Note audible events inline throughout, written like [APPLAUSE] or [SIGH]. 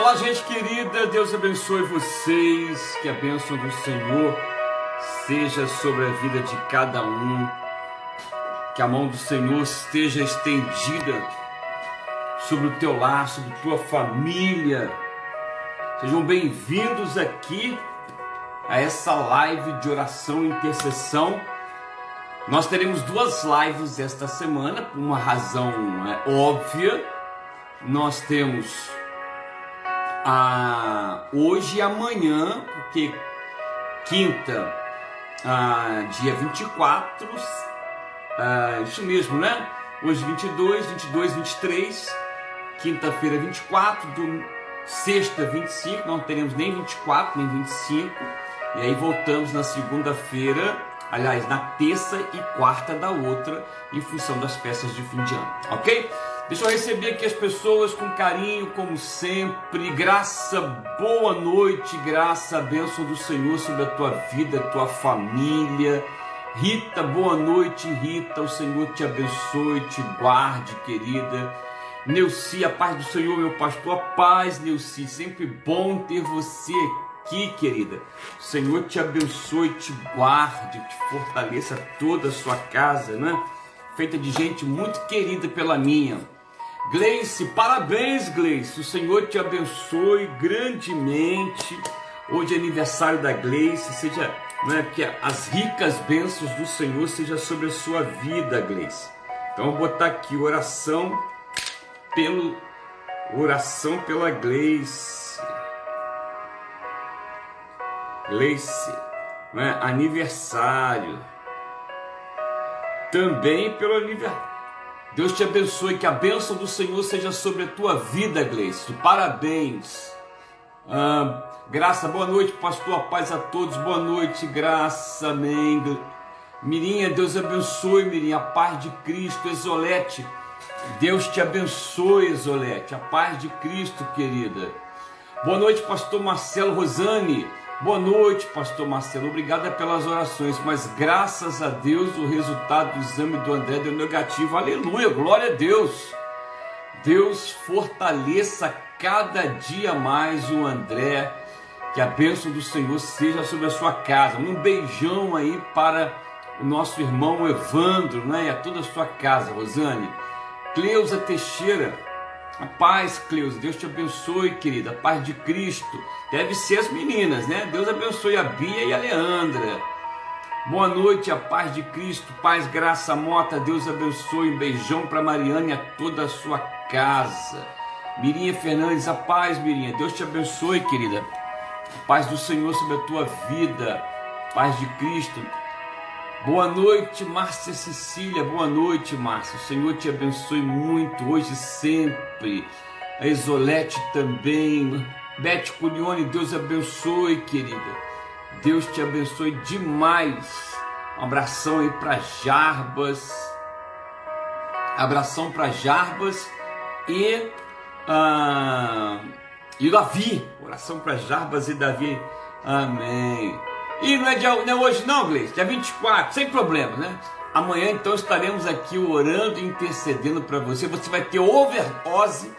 Olá, gente querida, Deus abençoe vocês, que a bênção do Senhor seja sobre a vida de cada um, que a mão do Senhor esteja estendida sobre o teu lar, sobre tua família. Sejam bem-vindos aqui a essa live de oração e intercessão. Nós teremos duas lives esta semana, por uma razão é, óbvia. Nós temos a hoje e amanhã, porque quinta, a, dia 24, a, isso mesmo, né? Hoje 22, 22, 23, quinta-feira 24, do, sexta 25, não teremos nem 24 nem 25, e aí voltamos na segunda-feira, aliás, na terça e quarta da outra, em função das peças de fim de ano, ok? Deixa eu receber aqui as pessoas com carinho, como sempre. Graça, boa noite, graça, bênção do Senhor sobre a tua vida, a tua família. Rita, boa noite, Rita. O Senhor te abençoe, te guarde, querida. Neuci, a paz do Senhor, meu pastor. A paz, Neuci. Sempre bom ter você aqui, querida. O Senhor te abençoe, te guarde, te fortaleça toda a sua casa, né? Feita de gente muito querida pela minha. Gleice, parabéns, Gleice. O Senhor te abençoe grandemente. Hoje é aniversário da Gleice. Seja, né, que as ricas bênçãos do Senhor seja sobre a sua vida, Gleice. Então, vou botar aqui oração pelo oração pela Gleice. Gleice, né, aniversário. Também pelo aniversário Deus te abençoe, que a bênção do Senhor seja sobre a tua vida, Gleice. Parabéns. Ah, graça, boa noite, pastor. Paz a todos. Boa noite, graça, amém. Mirinha, Deus abençoe, Mirinha. A paz de Cristo, Exolete. Deus te abençoe, Exolete. A paz de Cristo, querida. Boa noite, pastor Marcelo Rosane. Boa noite, pastor Marcelo. Obrigada pelas orações, mas graças a Deus o resultado do exame do André deu negativo. Aleluia, glória a Deus. Deus fortaleça cada dia mais o André. Que a bênção do Senhor seja sobre a sua casa. Um beijão aí para o nosso irmão Evandro, né? E a toda a sua casa, Rosane. Cleusa Teixeira. A paz, Cleusa, Deus te abençoe, querida. A paz de Cristo. Deve ser as meninas, né? Deus abençoe a Bia e a Leandra. Boa noite, a paz de Cristo, paz, graça, mota. Deus abençoe. Um beijão para Mariana e a toda a sua casa. Mirinha Fernandes, a paz, Mirinha. Deus te abençoe, querida. A paz do Senhor sobre a tua vida. Paz de Cristo. Boa noite, Márcia Cecília. Boa noite, Márcia. O Senhor te abençoe muito hoje e sempre. A Isolete também. Beth Cunione, Deus abençoe, querida. Deus te abençoe demais. Um abração aí para Jarbas. Abração para Jarbas e uh, e Davi. Oração para Jarbas e Davi. Amém. E não é, dia, não é hoje não, Gleice, dia 24, sem problema, né? Amanhã então estaremos aqui orando e intercedendo para você. Você vai ter overdose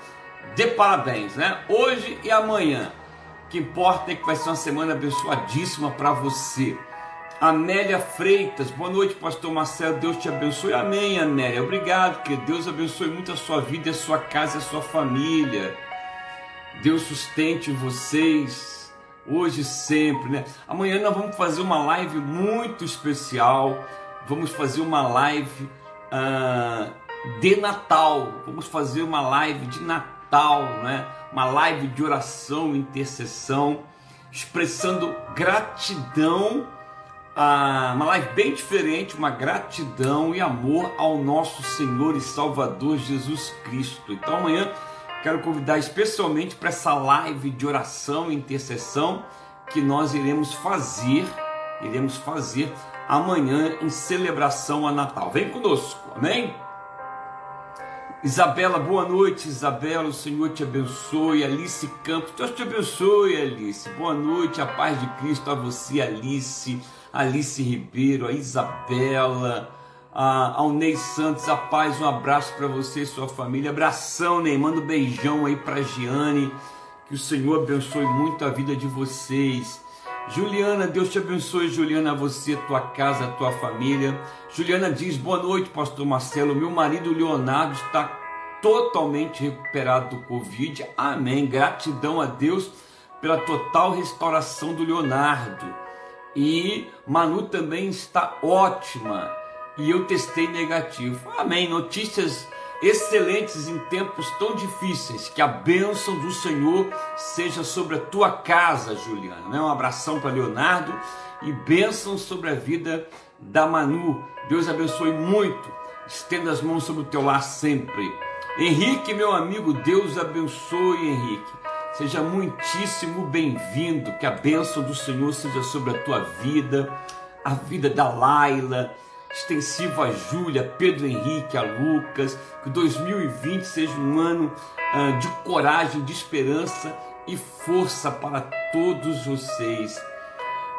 de parabéns, né? Hoje e amanhã. O que importa é que vai ser uma semana abençoadíssima para você. Amélia Freitas, boa noite, pastor Marcelo. Deus te abençoe. Amém, Amélia. Obrigado, que Deus abençoe muito a sua vida, a sua casa, a sua família. Deus sustente vocês hoje sempre, né? Amanhã nós vamos fazer uma live muito especial. Vamos fazer uma live uh, de Natal. Vamos fazer uma live de Natal, né? Uma live de oração, intercessão, expressando gratidão. Uh, uma live bem diferente, uma gratidão e amor ao nosso Senhor e Salvador Jesus Cristo. Então amanhã quero convidar especialmente para essa live de oração e intercessão que nós iremos fazer, iremos fazer amanhã em celebração a Natal. Vem conosco, amém? Isabela, boa noite, Isabela, o Senhor te abençoe. Alice Campos, Deus te abençoe, Alice. Boa noite, a paz de Cristo a você, Alice, Alice Ribeiro, a Isabela ao Ney Santos, a paz, um abraço para você e sua família. Abração, Ney, manda um beijão aí para Giane. Que Que o Senhor abençoe muito a vida de vocês. Juliana, Deus te abençoe, Juliana, você, tua casa, tua família. Juliana diz: Boa noite, Pastor Marcelo. Meu marido Leonardo está totalmente recuperado do Covid. Amém. Gratidão a Deus pela total restauração do Leonardo. E Manu também está ótima. E eu testei negativo. Amém. Notícias excelentes em tempos tão difíceis. Que a bênção do Senhor seja sobre a tua casa, Juliana. Né? Um abração para Leonardo e bênção sobre a vida da Manu. Deus abençoe muito. Estenda as mãos sobre o teu lar sempre. Henrique, meu amigo, Deus abençoe, Henrique. Seja muitíssimo bem-vindo. Que a bênção do Senhor seja sobre a tua vida, a vida da Laila extensivo a Júlia, Pedro Henrique, a Lucas, que 2020 seja um ano uh, de coragem, de esperança e força para todos vocês.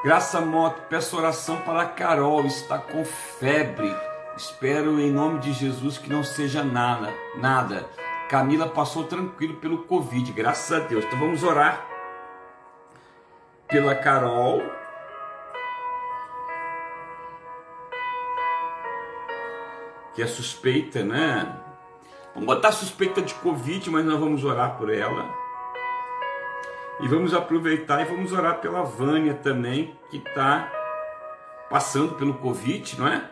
Graça Moto, peço oração para a Carol, está com febre. Espero em nome de Jesus que não seja nada, nada. Camila passou tranquilo pelo Covid, graças a Deus. Então vamos orar pela Carol que é suspeita, né? Vamos botar suspeita de Covid, mas nós vamos orar por ela. E vamos aproveitar e vamos orar pela Vânia também, que está passando pelo Covid, não é?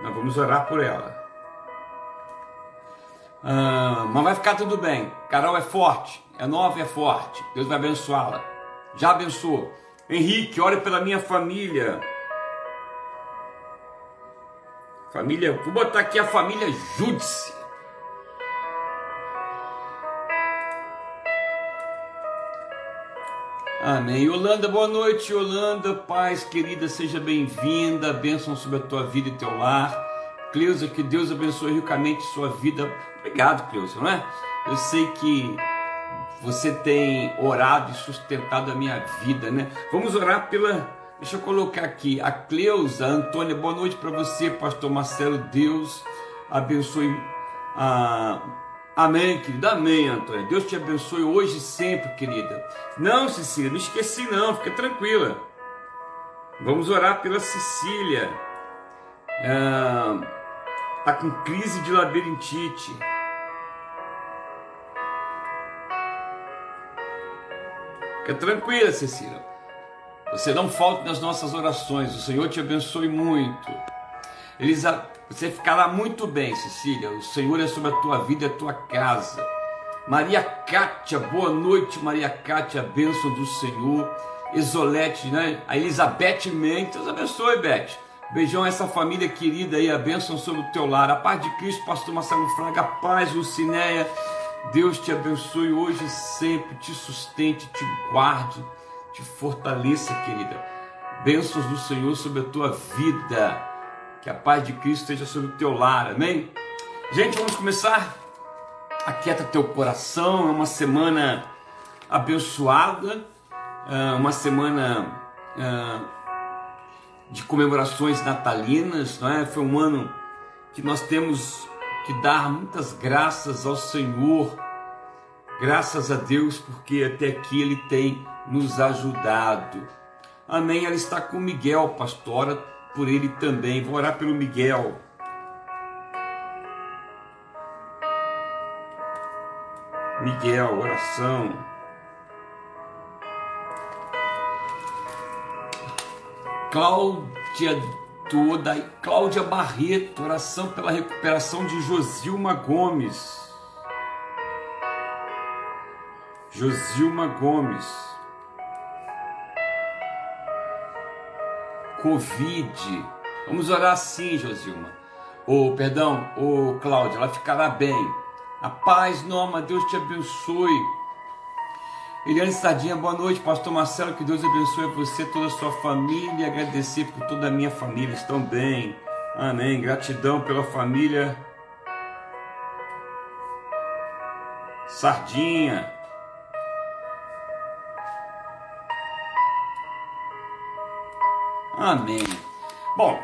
Nós vamos orar por ela. Ah, mas vai ficar tudo bem. Carol é forte, é nova é forte. Deus vai abençoá-la. Já abençoou. Henrique, ore pela minha família. Família, vou botar aqui a família Júdice. Amém. Yolanda, boa noite, Yolanda. Paz, querida, seja bem-vinda. Bênção sobre a tua vida e teu lar. Cleusa, que Deus abençoe ricamente sua vida. Obrigado, Cleusa, não é? Eu sei que você tem orado e sustentado a minha vida, né? Vamos orar pela Deixa eu colocar aqui a Cleusa Antônia. Boa noite para você, Pastor Marcelo. Deus abençoe. Ah, amém, querida. Amém, Antônia. Deus te abençoe hoje e sempre, querida. Não, Cecília, não esqueci, não. Fica tranquila. Vamos orar pela Cecília. Ah, tá com crise de labirintite. Fica tranquila, Cecília. Você não falte nas nossas orações. O Senhor te abençoe muito. Elisa, você ficará muito bem, Cecília. O Senhor é sobre a tua vida e a tua casa. Maria Cátia, boa noite, Maria Cátia, a bênção do Senhor. Exolete, né? A Elizabeth Mendes, abençoe, Beth. Beijão a essa família querida aí, a bênção sobre o teu lar. A paz de Cristo, pastor Marcelo Fraga, paz, Lucinéia. Deus te abençoe hoje e sempre, te sustente, te guarde te fortaleça, querida. Bênçãos do Senhor sobre a tua vida. Que a paz de Cristo esteja sobre o teu lar. Amém? Gente, vamos começar. Aquieta teu coração. É uma semana abençoada. É uma semana é, de comemorações natalinas. Não é? Foi um ano que nós temos que dar muitas graças ao Senhor. Graças a Deus, porque até aqui Ele tem nos ajudado. Amém. Ela está com Miguel, pastora, por ele também. Vou orar pelo Miguel. Miguel, oração. Cláudia toda, Cláudia Barreto, oração pela recuperação de Josilma Gomes. Josilma Gomes. Covid. Vamos orar assim, Josilma. Ou, oh, perdão, ô oh, Cláudia, ela ficará bem. A paz, Norma, Deus te abençoe. Eliane Sardinha, boa noite, Pastor Marcelo, que Deus abençoe você, toda a sua família, agradecer por toda a minha família, estão bem. Amém. Gratidão pela família. Sardinha. Amém. Bom,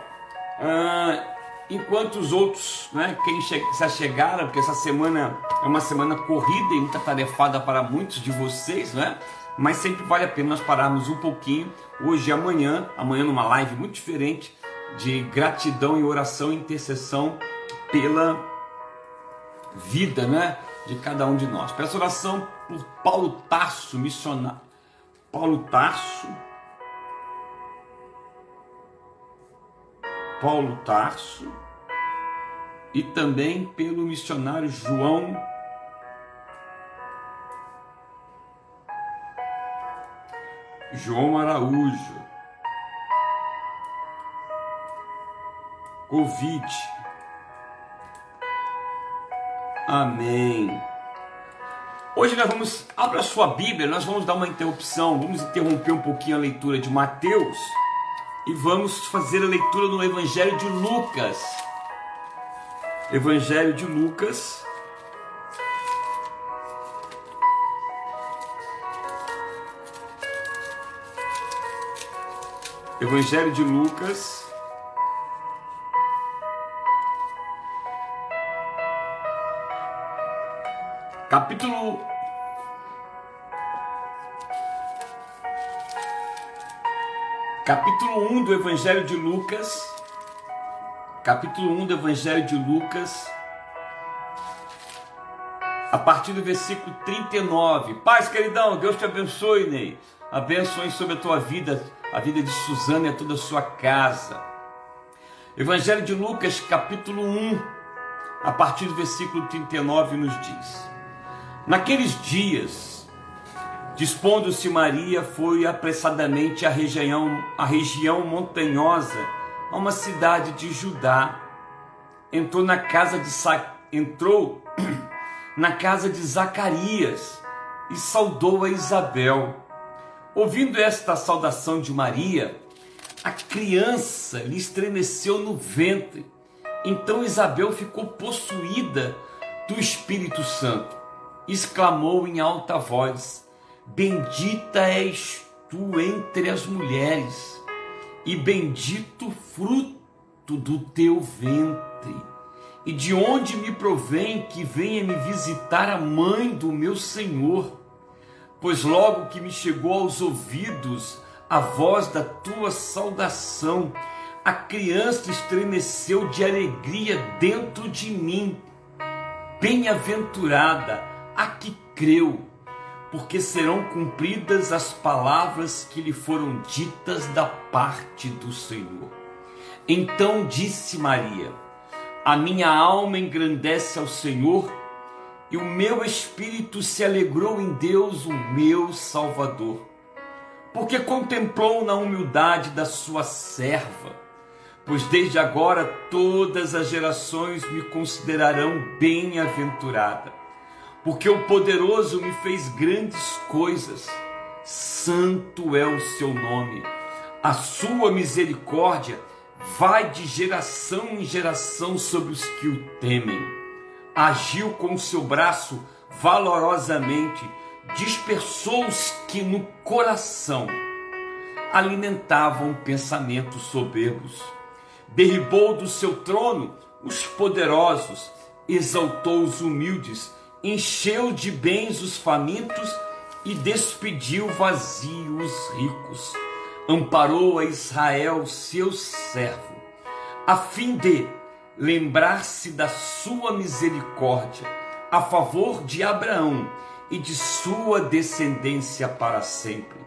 uh, enquanto os outros, né, quem se chegaram, porque essa semana é uma semana corrida e muita tarefada para muitos de vocês, né? Mas sempre vale a pena nós pararmos um pouquinho, hoje e amanhã, amanhã numa live muito diferente, de gratidão e oração e intercessão pela vida, né, de cada um de nós. Peço oração por Paulo Tarso, missionário. Paulo Tarso, Paulo Tarso e também pelo missionário João João Araújo. Covid. Amém. Hoje nós vamos, abra sua Bíblia, nós vamos dar uma interrupção, vamos interromper um pouquinho a leitura de Mateus e vamos fazer a leitura no Evangelho de Lucas. Evangelho de Lucas. Evangelho de Lucas. Capítulo capítulo 1 do Evangelho de Lucas, capítulo 1 do Evangelho de Lucas, a partir do versículo 39. Paz, queridão, Deus te abençoe, Ney. Abençoe sobre a tua vida, a vida de Suzana e toda a sua casa. Evangelho de Lucas, capítulo 1, a partir do versículo 39, nos diz: Naqueles dias, Dispondo-se Maria, foi apressadamente à região, à região montanhosa, a uma cidade de Judá. Entrou na casa de entrou [CLEARS THROAT] na casa de Zacarias e saudou a Isabel. Ouvindo esta saudação de Maria, a criança lhe estremeceu no ventre. Então Isabel ficou possuída do Espírito Santo. Exclamou em alta voz: Bendita és tu entre as mulheres, e bendito fruto do teu ventre. E de onde me provém que venha me visitar a mãe do meu Senhor? Pois logo que me chegou aos ouvidos a voz da tua saudação, a criança estremeceu de alegria dentro de mim. Bem-aventurada a que creu porque serão cumpridas as palavras que lhe foram ditas da parte do Senhor. Então disse Maria: A minha alma engrandece ao Senhor, e o meu espírito se alegrou em Deus, o meu Salvador, porque contemplou na humildade da sua serva. Pois desde agora todas as gerações me considerarão bem-aventurada porque o poderoso me fez grandes coisas. Santo é o seu nome. A sua misericórdia vai de geração em geração sobre os que o temem. Agiu com o seu braço valorosamente, dispersou os que no coração alimentavam pensamentos soberbos. Derribou do seu trono os poderosos, exaltou os humildes encheu de bens os famintos e despediu vazios os ricos. Amparou a Israel, seu servo, a fim de lembrar-se da sua misericórdia a favor de Abraão e de sua descendência para sempre,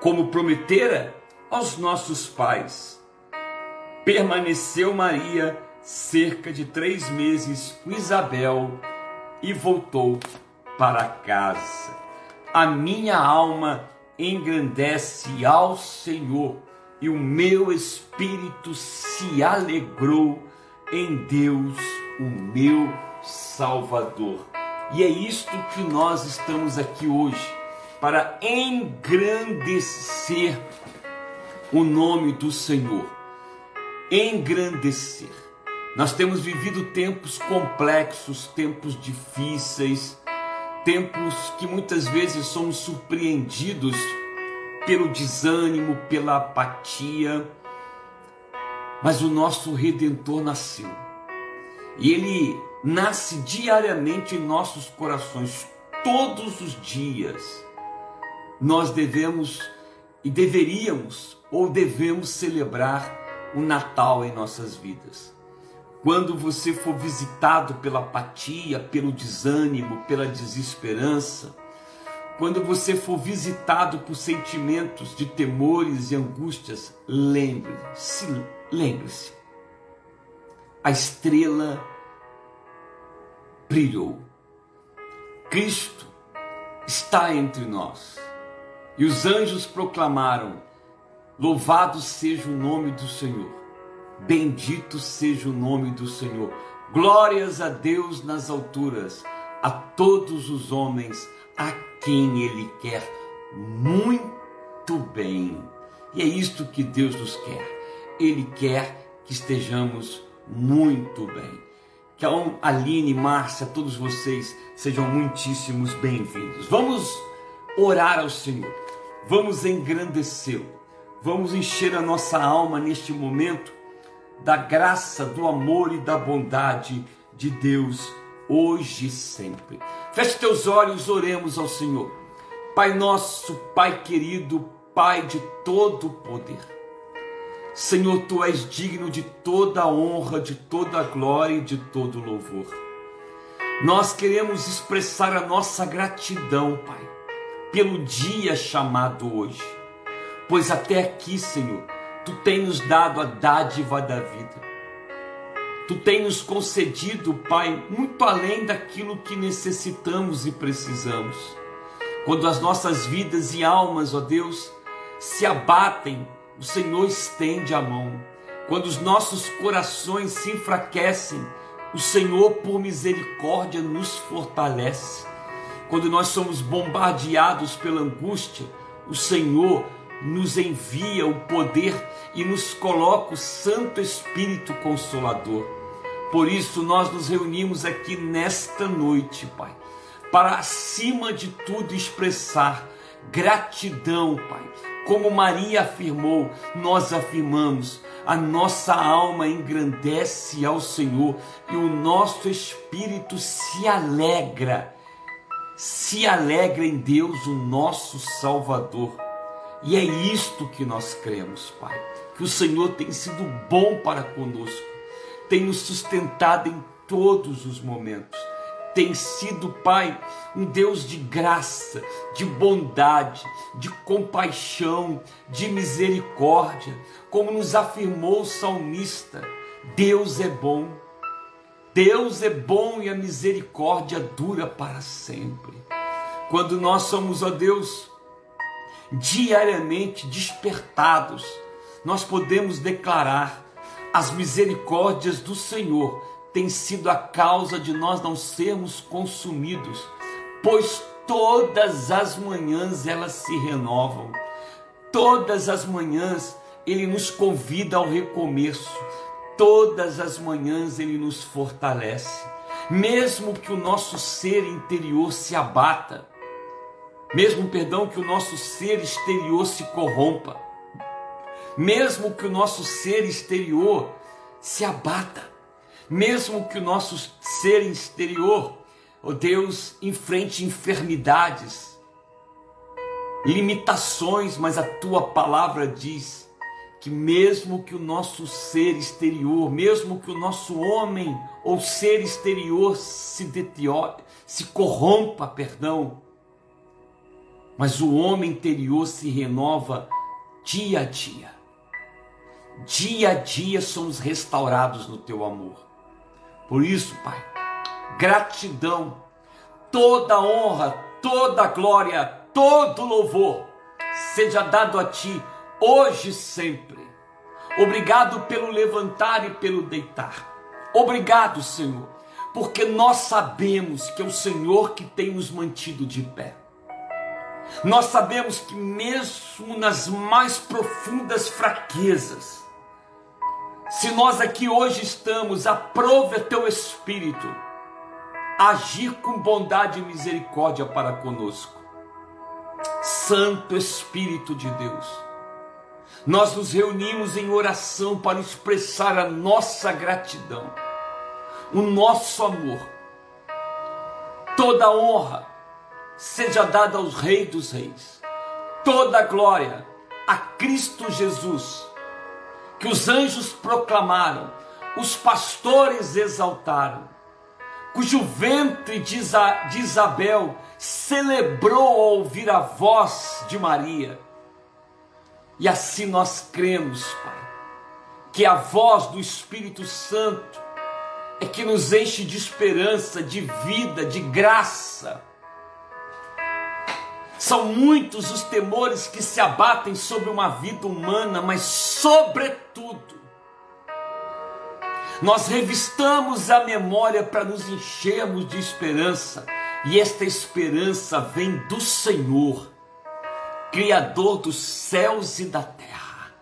como prometera aos nossos pais. Permaneceu Maria cerca de três meses com Isabel e voltou para casa. A minha alma engrandece ao Senhor e o meu espírito se alegrou em Deus, o meu Salvador. E é isto que nós estamos aqui hoje para engrandecer o nome do Senhor. Engrandecer. Nós temos vivido tempos complexos, tempos difíceis, tempos que muitas vezes somos surpreendidos pelo desânimo, pela apatia. Mas o nosso redentor nasceu. E ele nasce diariamente em nossos corações, todos os dias. Nós devemos e deveríamos ou devemos celebrar o Natal em nossas vidas. Quando você for visitado pela apatia, pelo desânimo, pela desesperança, quando você for visitado por sentimentos de temores e angústias, lembre-se, lembre-se. A estrela brilhou. Cristo está entre nós. E os anjos proclamaram: Louvado seja o nome do Senhor. Bendito seja o nome do Senhor. Glórias a Deus nas alturas, a todos os homens a quem Ele quer muito bem. E é isto que Deus nos quer. Ele quer que estejamos muito bem. Que a Aline, Márcia, todos vocês sejam muitíssimos bem-vindos. Vamos orar ao Senhor, vamos engrandecê-lo, vamos encher a nossa alma neste momento da graça, do amor e da bondade de Deus hoje e sempre. Feche teus olhos, oremos ao Senhor. Pai nosso, Pai querido, Pai de todo poder. Senhor, tu és digno de toda honra, de toda glória e de todo louvor. Nós queremos expressar a nossa gratidão, Pai, pelo dia chamado hoje, pois até aqui, Senhor, tu tens nos dado a dádiva da vida. Tu tens nos concedido, Pai, muito além daquilo que necessitamos e precisamos. Quando as nossas vidas e almas, ó Deus, se abatem, o Senhor estende a mão. Quando os nossos corações se enfraquecem, o Senhor, por misericórdia, nos fortalece. Quando nós somos bombardeados pela angústia, o Senhor nos envia o poder e nos coloca o Santo Espírito Consolador. Por isso nós nos reunimos aqui nesta noite, Pai, para acima de tudo expressar gratidão, Pai. Como Maria afirmou, nós afirmamos, a nossa alma engrandece ao Senhor e o nosso espírito se alegra, se alegra em Deus, o nosso Salvador. E é isto que nós cremos, Pai, que o Senhor tem sido bom para conosco tem nos sustentado em todos os momentos. Tem sido, Pai, um Deus de graça, de bondade, de compaixão, de misericórdia, como nos afirmou o salmista: Deus é bom, Deus é bom e a misericórdia dura para sempre. Quando nós somos, ó Deus, diariamente despertados, nós podemos declarar as misericórdias do Senhor têm sido a causa de nós não sermos consumidos, pois todas as manhãs elas se renovam. Todas as manhãs ele nos convida ao recomeço. Todas as manhãs ele nos fortalece. Mesmo que o nosso ser interior se abata, mesmo, perdão, que o nosso ser exterior se corrompa, mesmo que o nosso ser exterior se abata, mesmo que o nosso ser exterior, ó oh Deus, enfrente enfermidades, limitações, mas a tua palavra diz que mesmo que o nosso ser exterior, mesmo que o nosso homem ou ser exterior se deteriore, se corrompa, perdão, mas o homem interior se renova dia a dia dia a dia somos restaurados no teu amor. Por isso, Pai, gratidão, toda honra, toda glória, todo louvor seja dado a ti hoje e sempre. Obrigado pelo levantar e pelo deitar. Obrigado, Senhor, porque nós sabemos que é o Senhor que tem nos mantido de pé. Nós sabemos que mesmo nas mais profundas fraquezas, se nós aqui hoje estamos, aprove teu Espírito agir com bondade e misericórdia para conosco. Santo Espírito de Deus, nós nos reunimos em oração para expressar a nossa gratidão, o nosso amor. Toda honra seja dada aos Reis dos Reis, toda glória a Cristo Jesus, que os anjos proclamaram, os pastores exaltaram, cujo ventre de Isabel celebrou ao ouvir a voz de Maria e assim nós cremos, Pai, que a voz do Espírito Santo é que nos enche de esperança, de vida, de graça. São muitos os temores que se abatem sobre uma vida humana, mas, sobretudo, nós revistamos a memória para nos enchermos de esperança, e esta esperança vem do Senhor Criador dos céus e da terra.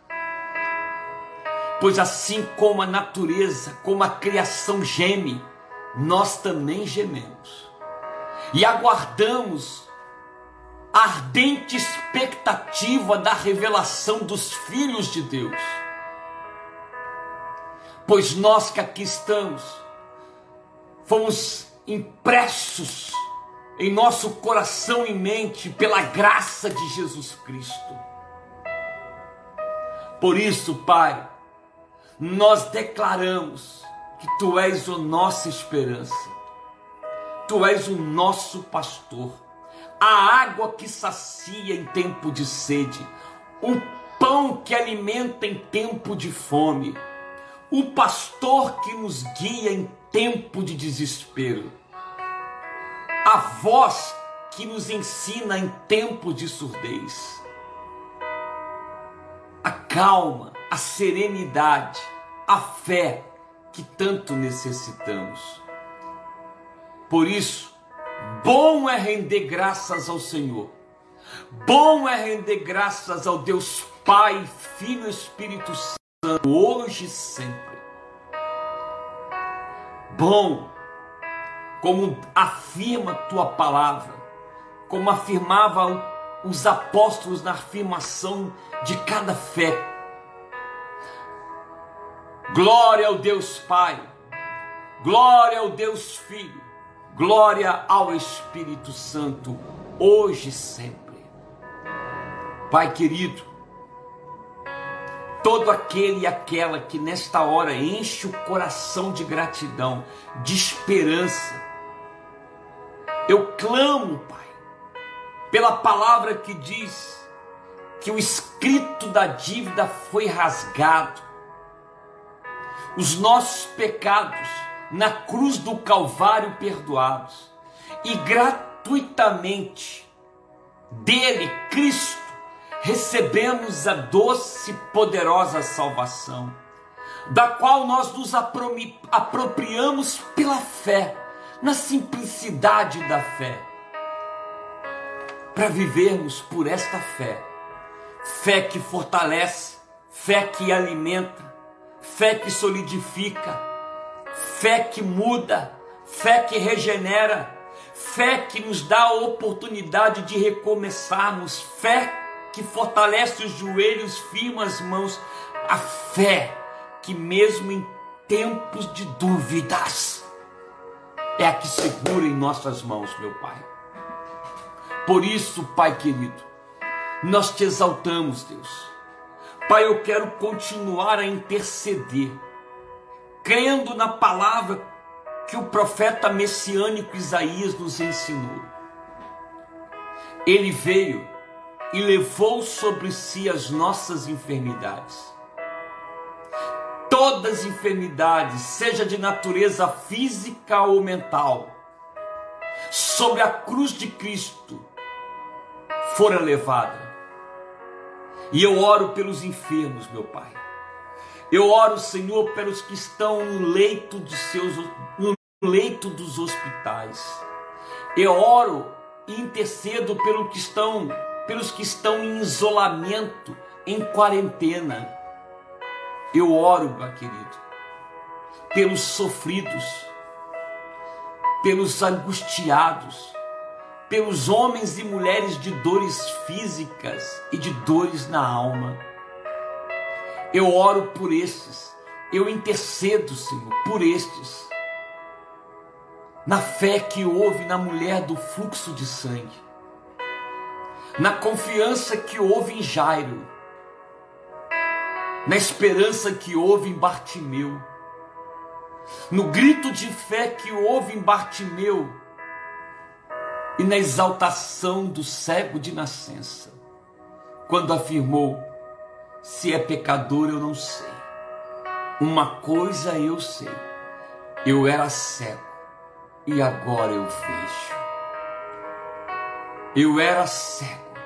Pois assim como a natureza, como a criação geme, nós também gememos. E aguardamos ardente expectativa da revelação dos filhos de Deus. Pois nós que aqui estamos, fomos impressos em nosso coração e mente pela graça de Jesus Cristo. Por isso, Pai, nós declaramos que Tu és a nossa esperança, Tu és o nosso pastor, a água que sacia em tempo de sede, o pão que alimenta em tempo de fome, o pastor que nos guia em tempo de desespero a voz que nos ensina em tempo de surdez. A calma, a serenidade, a fé que tanto necessitamos. Por isso, bom é render graças ao Senhor. Bom é render graças ao Deus Pai, Filho e Espírito Santo, hoje e sempre. Bom como afirma tua palavra, como afirmavam os apóstolos na afirmação de cada fé. Glória ao Deus Pai, glória ao Deus Filho, glória ao Espírito Santo, hoje e sempre. Pai querido, todo aquele e aquela que nesta hora enche o coração de gratidão, de esperança, eu clamo, Pai, pela palavra que diz que o escrito da dívida foi rasgado, os nossos pecados na cruz do Calvário perdoados, e gratuitamente dele, Cristo, recebemos a doce e poderosa salvação, da qual nós nos apropriamos pela fé na simplicidade da fé, para vivermos por esta fé, fé que fortalece, fé que alimenta, fé que solidifica, fé que muda, fé que regenera, fé que nos dá a oportunidade de recomeçarmos, fé que fortalece os joelhos, firma as mãos, a fé que mesmo em tempos de dúvidas, é a que segura em nossas mãos, meu Pai. Por isso, Pai querido, nós te exaltamos, Deus. Pai, eu quero continuar a interceder, crendo na palavra que o profeta messiânico Isaías nos ensinou. Ele veio e levou sobre si as nossas enfermidades todas as enfermidades, seja de natureza física ou mental, sobre a cruz de Cristo fora levada. E eu oro pelos enfermos, meu Pai. Eu oro, Senhor, pelos que estão no leito de seus no leito dos hospitais. Eu oro e intercedo pelo que estão, pelos que estão em isolamento, em quarentena eu oro, meu querido, pelos sofridos, pelos angustiados, pelos homens e mulheres de dores físicas e de dores na alma. Eu oro por estes. Eu intercedo, Senhor, por estes. Na fé que houve na mulher do fluxo de sangue. Na confiança que houve em Jairo. Na esperança que houve em Bartimeu. No grito de fé que houve em Bartimeu. E na exaltação do cego de nascença. Quando afirmou: se é pecador, eu não sei. Uma coisa eu sei: eu era cego e agora eu vejo. Eu era cego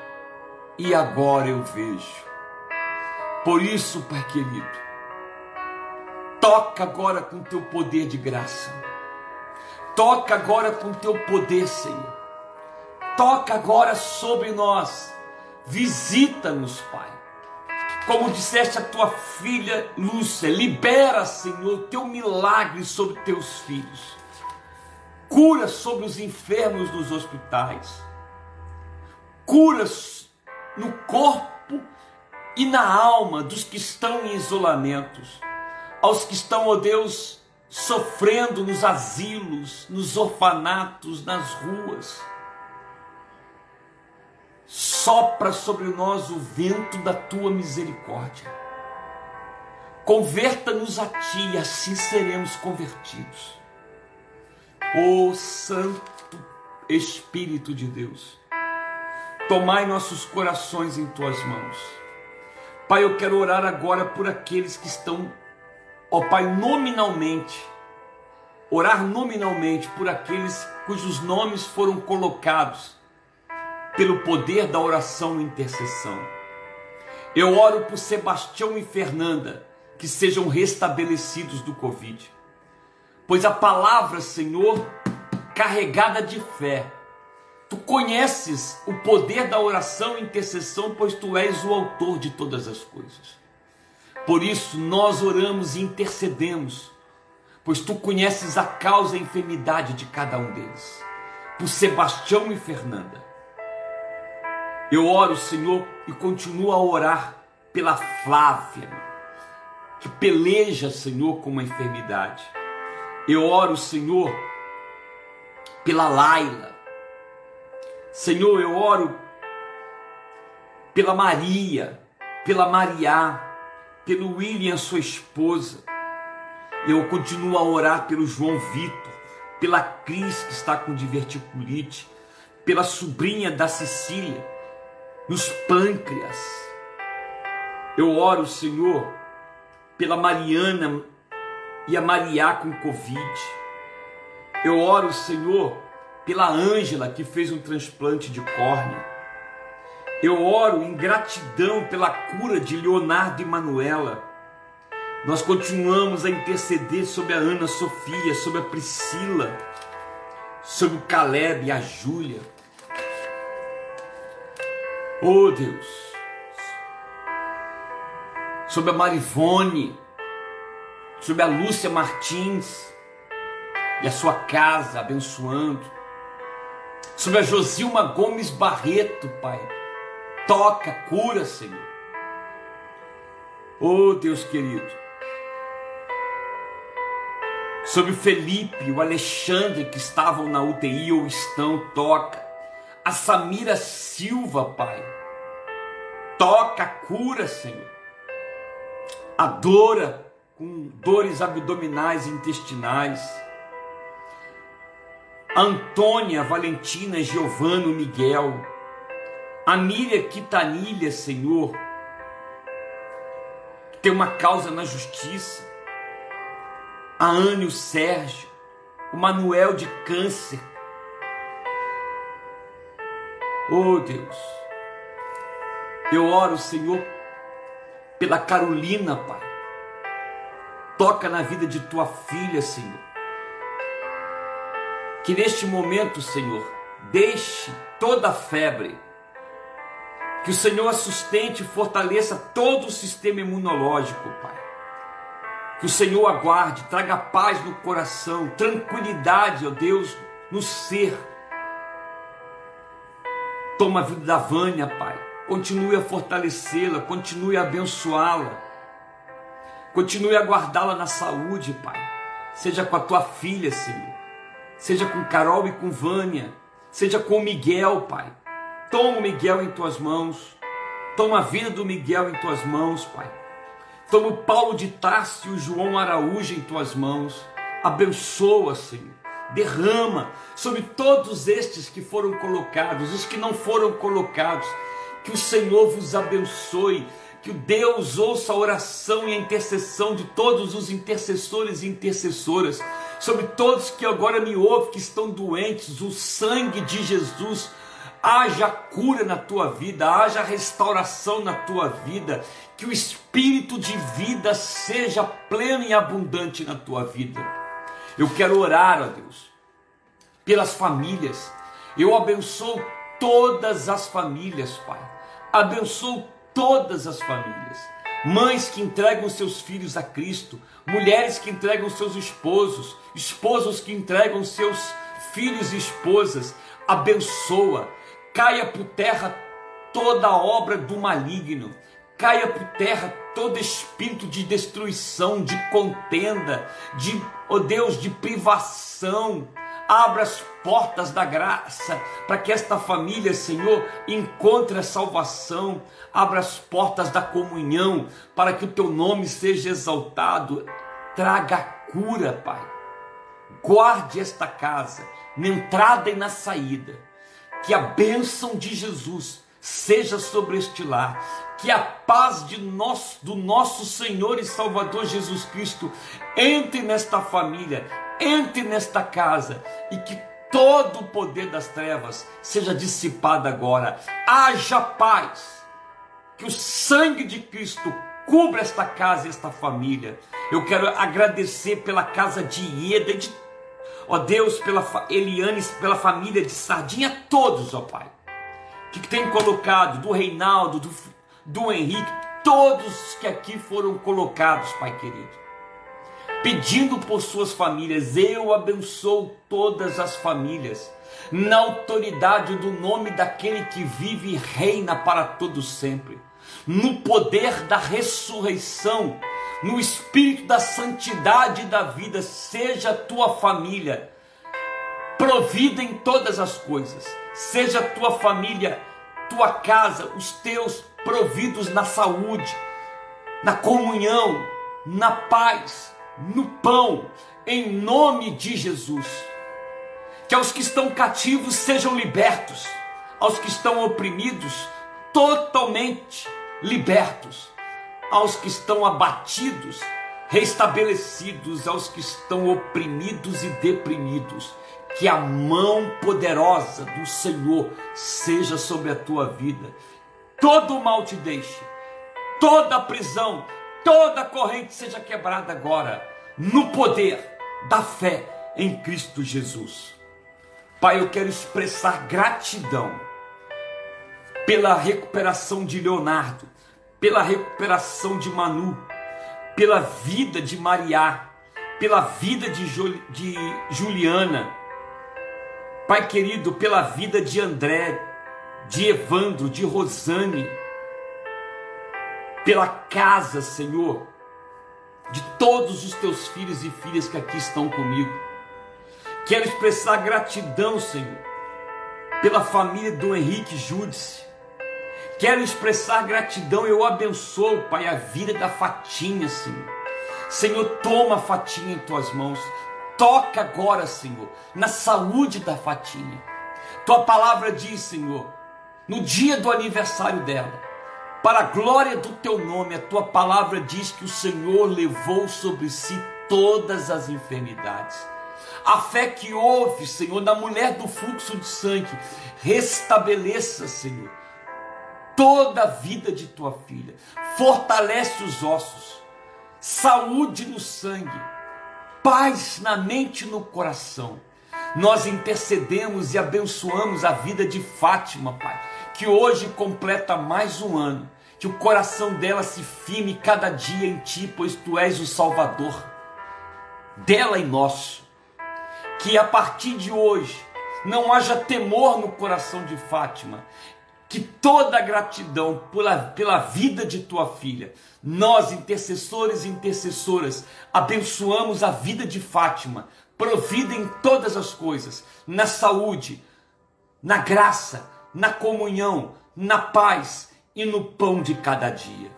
e agora eu vejo. Por isso, Pai querido, toca agora com teu poder de graça. Toca agora com teu poder, Senhor. Toca agora sobre nós. Visita-nos, Pai como disseste a tua filha Lúcia, libera, Senhor, teu milagre sobre teus filhos. Cura sobre os enfermos nos hospitais. Cura no corpo e na alma dos que estão em isolamentos. Aos que estão, ó oh Deus, sofrendo nos asilos, nos orfanatos, nas ruas sopra sobre nós o vento da tua misericórdia. Converta-nos a ti, e assim seremos convertidos. Ó Santo Espírito de Deus, tomai nossos corações em tuas mãos. Pai, eu quero orar agora por aqueles que estão, ó Pai, nominalmente, orar nominalmente por aqueles cujos nomes foram colocados pelo poder da oração e intercessão. Eu oro por Sebastião e Fernanda, que sejam restabelecidos do Covid. Pois a palavra, Senhor, carregada de fé, tu conheces o poder da oração e intercessão, pois tu és o autor de todas as coisas. Por isso nós oramos e intercedemos, pois tu conheces a causa e a enfermidade de cada um deles. Por Sebastião e Fernanda, eu oro, Senhor, e continuo a orar pela Flávia, que peleja, Senhor, com uma enfermidade. Eu oro, Senhor, pela Laila. Senhor, eu oro pela Maria, pela Maria, pelo William, sua esposa. Eu continuo a orar pelo João Vitor, pela Cris, que está com diverticulite, pela sobrinha da Cecília nos pâncreas. Eu oro, Senhor, pela Mariana e a Maria com Covid. Eu oro, Senhor, pela Ângela que fez um transplante de córnea. Eu oro em gratidão pela cura de Leonardo e Manuela. Nós continuamos a interceder sobre a Ana Sofia, sobre a Priscila, sobre o Caleb e a Júlia. Oh Deus, sobre a Marivone, sobre a Lúcia Martins e a sua casa abençoando, sobre a Josilma Gomes Barreto, Pai, toca, cura, Senhor. Oh Deus querido, sobre o Felipe, o Alexandre que estavam na UTI ou estão, toca a Samira Silva, Pai. Toca, cura, Senhor. A Dora, com dores abdominais e intestinais. A Antônia, Valentina, Giovano, Miguel. A Miriam Quitanilha, Senhor, que tem uma causa na justiça. A Anne, o Sérgio. O Manuel de câncer Oh Deus, eu oro, Senhor, pela Carolina, Pai. Toca na vida de tua filha, Senhor. Que neste momento, Senhor, deixe toda a febre. Que o Senhor sustente e fortaleça todo o sistema imunológico, Pai. Que o Senhor aguarde, traga paz no coração, tranquilidade, ó Deus, no ser Toma a vida da Vânia, Pai. Continue a fortalecê-la, continue a abençoá-la. Continue a guardá-la na saúde, Pai. Seja com a tua filha, Senhor. Seja com Carol e com Vânia. Seja com Miguel, Pai. Toma o Miguel em tuas mãos. Toma a vida do Miguel em tuas mãos, Pai. Toma o Paulo de Tarso e o João Araújo em tuas mãos. Abençoa, Senhor. Derrama sobre todos estes que foram colocados, os que não foram colocados. Que o Senhor vos abençoe. Que o Deus ouça a oração e a intercessão de todos os intercessores e intercessoras. Sobre todos que agora me ouvem, que estão doentes. O sangue de Jesus haja cura na tua vida, haja restauração na tua vida, que o espírito de vida seja pleno e abundante na tua vida. Eu quero orar, ó Deus, pelas famílias. Eu abençoo todas as famílias, Pai. Abençoo todas as famílias. Mães que entregam seus filhos a Cristo, mulheres que entregam seus esposos, esposos que entregam seus filhos e esposas. Abençoa, caia por terra toda obra do maligno, caia por terra todo espírito de destruição, de contenda, de, oh Deus, de privação. Abra as portas da graça para que esta família, Senhor, encontre a salvação. Abra as portas da comunhão para que o teu nome seja exaltado. Traga cura, Pai. Guarde esta casa, na entrada e na saída que a bênção de Jesus seja sobre este lar, que a paz de nós, do nosso Senhor e Salvador Jesus Cristo entre nesta família, entre nesta casa e que todo o poder das trevas seja dissipado agora. Haja paz, que o sangue de Cristo cubra esta casa e esta família. Eu quero agradecer pela casa de Ieda de ó Deus, pela Eliane, pela família de Sardinha, todos, ó Pai, que tem colocado, do Reinaldo, do, do Henrique, todos que aqui foram colocados, Pai querido, pedindo por suas famílias, eu abençoo todas as famílias, na autoridade do nome daquele que vive e reina para todo sempre, no poder da ressurreição, no espírito da santidade da vida, seja a tua família provida em todas as coisas, seja tua família, tua casa, os teus providos na saúde, na comunhão, na paz, no pão, em nome de Jesus. Que aos que estão cativos sejam libertos, aos que estão oprimidos, totalmente libertos aos que estão abatidos, restabelecidos aos que estão oprimidos e deprimidos. Que a mão poderosa do Senhor seja sobre a tua vida. Todo o mal te deixe, toda a prisão, toda a corrente seja quebrada agora, no poder da fé em Cristo Jesus. Pai, eu quero expressar gratidão pela recuperação de Leonardo, pela recuperação de Manu, pela vida de Mariá, pela vida de, de Juliana, Pai querido, pela vida de André, de Evandro, de Rosane, pela casa, Senhor, de todos os teus filhos e filhas que aqui estão comigo. Quero expressar gratidão, Senhor, pela família do Henrique Júdice, Quero expressar gratidão, eu abençoo, Pai, a vida da Fatinha, Senhor. Senhor, toma a Fatinha em tuas mãos. Toca agora, Senhor, na saúde da Fatinha. Tua palavra diz, Senhor, no dia do aniversário dela, para a glória do teu nome, a tua palavra diz que o Senhor levou sobre si todas as enfermidades. A fé que houve, Senhor, na mulher do fluxo de sangue, restabeleça, Senhor, toda a vida de tua filha, fortalece os ossos, saúde no sangue, paz na mente e no coração. Nós intercedemos e abençoamos a vida de Fátima, Pai, que hoje completa mais um ano. Que o coração dela se firme cada dia em Ti, pois Tu és o Salvador dela e nosso. Que a partir de hoje não haja temor no coração de Fátima, que toda gratidão pela, pela vida de tua filha, nós, intercessores e intercessoras, abençoamos a vida de Fátima, provida em todas as coisas, na saúde, na graça, na comunhão, na paz e no pão de cada dia.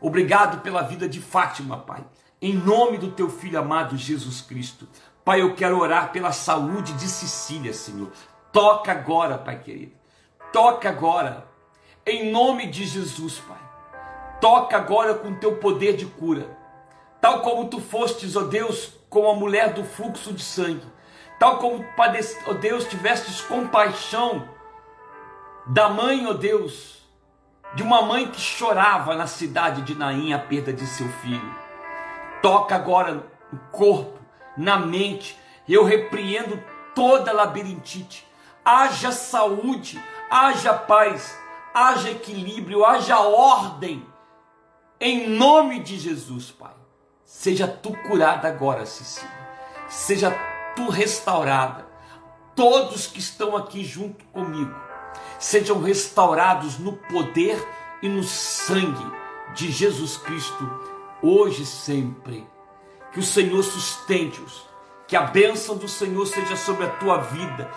Obrigado pela vida de Fátima, Pai. Em nome do teu filho amado Jesus Cristo. Pai, eu quero orar pela saúde de Cecília, Senhor. Toca agora, Pai querido. Toca agora. Em nome de Jesus, Pai. Toca agora com teu poder de cura. Tal como tu fostes, ó Deus, com a mulher do fluxo de sangue. Tal como, ó Deus, tivestes compaixão da mãe, ó Deus, de uma mãe que chorava na cidade de Naim a perda de seu filho. Toca agora no corpo, na mente. Eu repreendo toda labirintite. Haja saúde, haja paz, haja equilíbrio, haja ordem. Em nome de Jesus, Pai. Seja tu curada agora, Cecília. Seja tu restaurada. Todos que estão aqui junto comigo sejam restaurados no poder e no sangue de Jesus Cristo, hoje e sempre. Que o Senhor sustente-os, que a bênção do Senhor seja sobre a tua vida.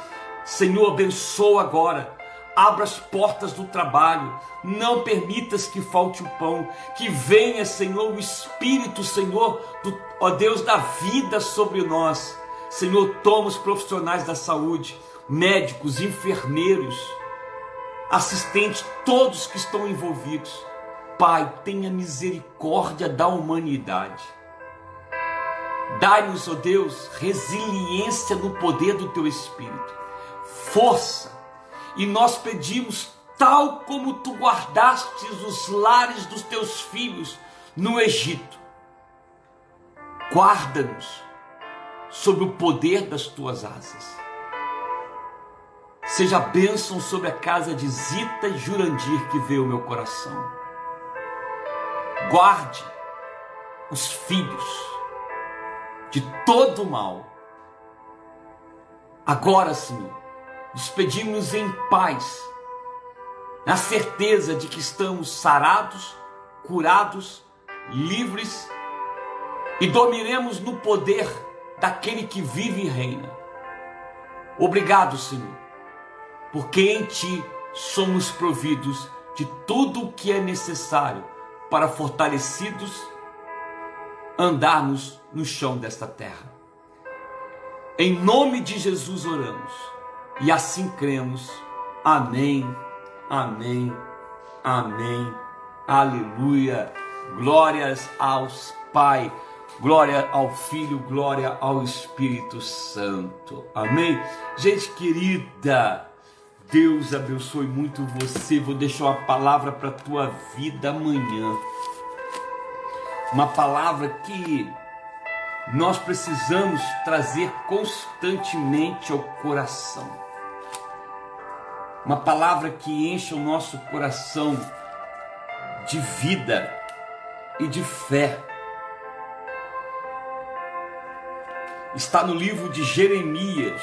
Senhor, abençoa agora. Abra as portas do trabalho, não permitas que falte o pão, que venha, Senhor, o Espírito, Senhor, do, ó Deus, da vida sobre nós. Senhor, toma os profissionais da saúde, médicos, enfermeiros, assistentes, todos que estão envolvidos. Pai, tenha misericórdia da humanidade. Dai-nos, ó Deus, resiliência no poder do teu Espírito, força, e nós pedimos, tal como tu guardastes os lares dos teus filhos no Egito, guarda-nos sob o poder das tuas asas. Seja bênção sobre a casa de Zita e Jurandir que vê o meu coração. Guarde os filhos de todo o mal. Agora, Senhor, nos pedimos em paz, na certeza de que estamos sarados, curados, livres e dormiremos no poder daquele que vive e reina. Obrigado, Senhor, porque em Ti somos providos de tudo o que é necessário para fortalecidos andarmos no chão desta terra. Em nome de Jesus oramos e assim cremos. Amém, amém, amém, aleluia. Glórias aos Pai, glória ao Filho, glória ao Espírito Santo. Amém. Gente querida, Deus abençoe muito você. Vou deixar uma palavra para tua vida amanhã uma palavra que nós precisamos trazer constantemente ao coração. Uma palavra que encha o nosso coração de vida e de fé. Está no livro de Jeremias.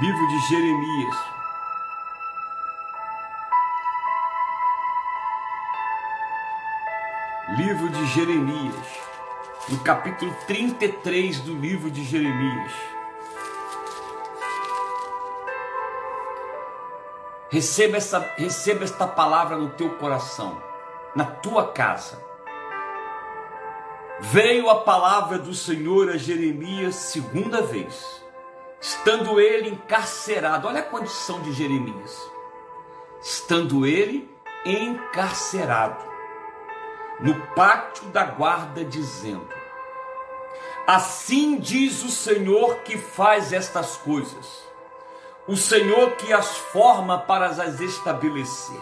Livro de Jeremias. livro de Jeremias, no capítulo 33 do livro de Jeremias. Receba essa, receba esta palavra no teu coração, na tua casa. Veio a palavra do Senhor a Jeremias segunda vez, estando ele encarcerado. Olha a condição de Jeremias. Estando ele encarcerado no pátio da guarda, dizendo: Assim diz o Senhor que faz estas coisas, o Senhor que as forma para as estabelecer.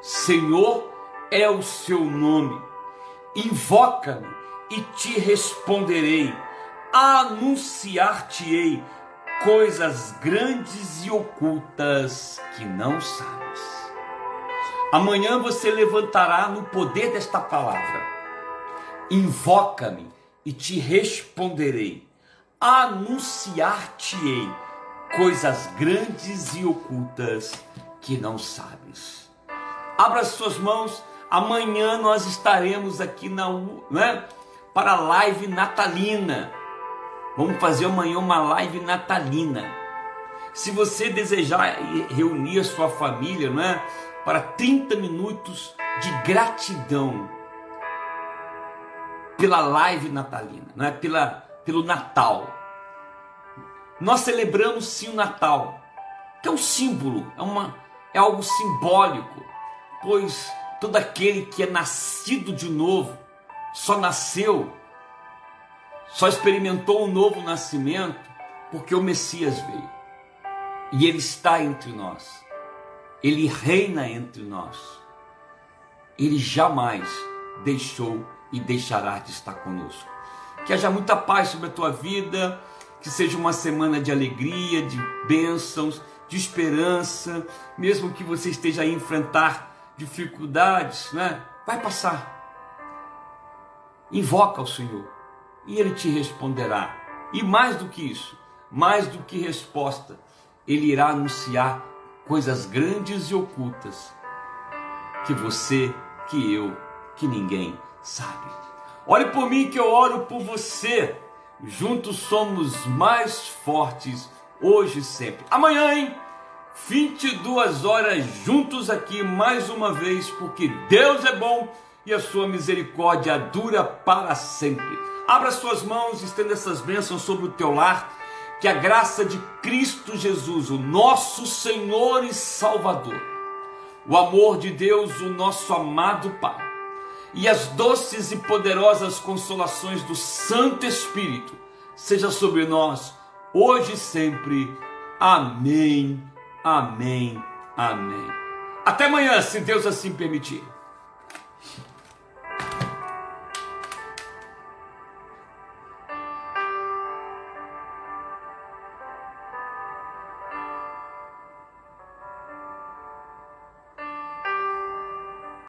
Senhor é o seu nome. Invoca-me e te responderei, anunciar-te-ei coisas grandes e ocultas que não sabes. Amanhã você levantará no poder desta palavra. Invoca-me e te responderei. Anunciar-te-ei coisas grandes e ocultas que não sabes. Abra as suas mãos, amanhã nós estaremos aqui na, né, para a live natalina. Vamos fazer amanhã uma live natalina. Se você desejar reunir a sua família, é? Para 30 minutos de gratidão pela live natalina, não é? Pela, pelo Natal. Nós celebramos sim o Natal, que é um símbolo, é, uma, é algo simbólico, pois todo aquele que é nascido de novo só nasceu, só experimentou um novo nascimento porque o Messias veio. E ele está entre nós. Ele reina entre nós. Ele jamais deixou e deixará de estar conosco. Que haja muita paz sobre a tua vida, que seja uma semana de alegria, de bênçãos, de esperança, mesmo que você esteja a enfrentar dificuldades, né? Vai passar. Invoca o Senhor e Ele te responderá. E mais do que isso, mais do que resposta, Ele irá anunciar coisas grandes e ocultas que você, que eu, que ninguém sabe. Ore por mim que eu oro por você. Juntos somos mais fortes hoje e sempre. Amanhã, hein? 22 horas juntos aqui mais uma vez, porque Deus é bom e a sua misericórdia dura para sempre. Abra suas mãos, estenda essas bênçãos sobre o teu lar. Que a graça de Cristo Jesus, o nosso Senhor e Salvador, o amor de Deus, o nosso amado Pai, e as doces e poderosas consolações do Santo Espírito seja sobre nós, hoje e sempre. Amém, amém, amém. Até amanhã, se Deus assim permitir.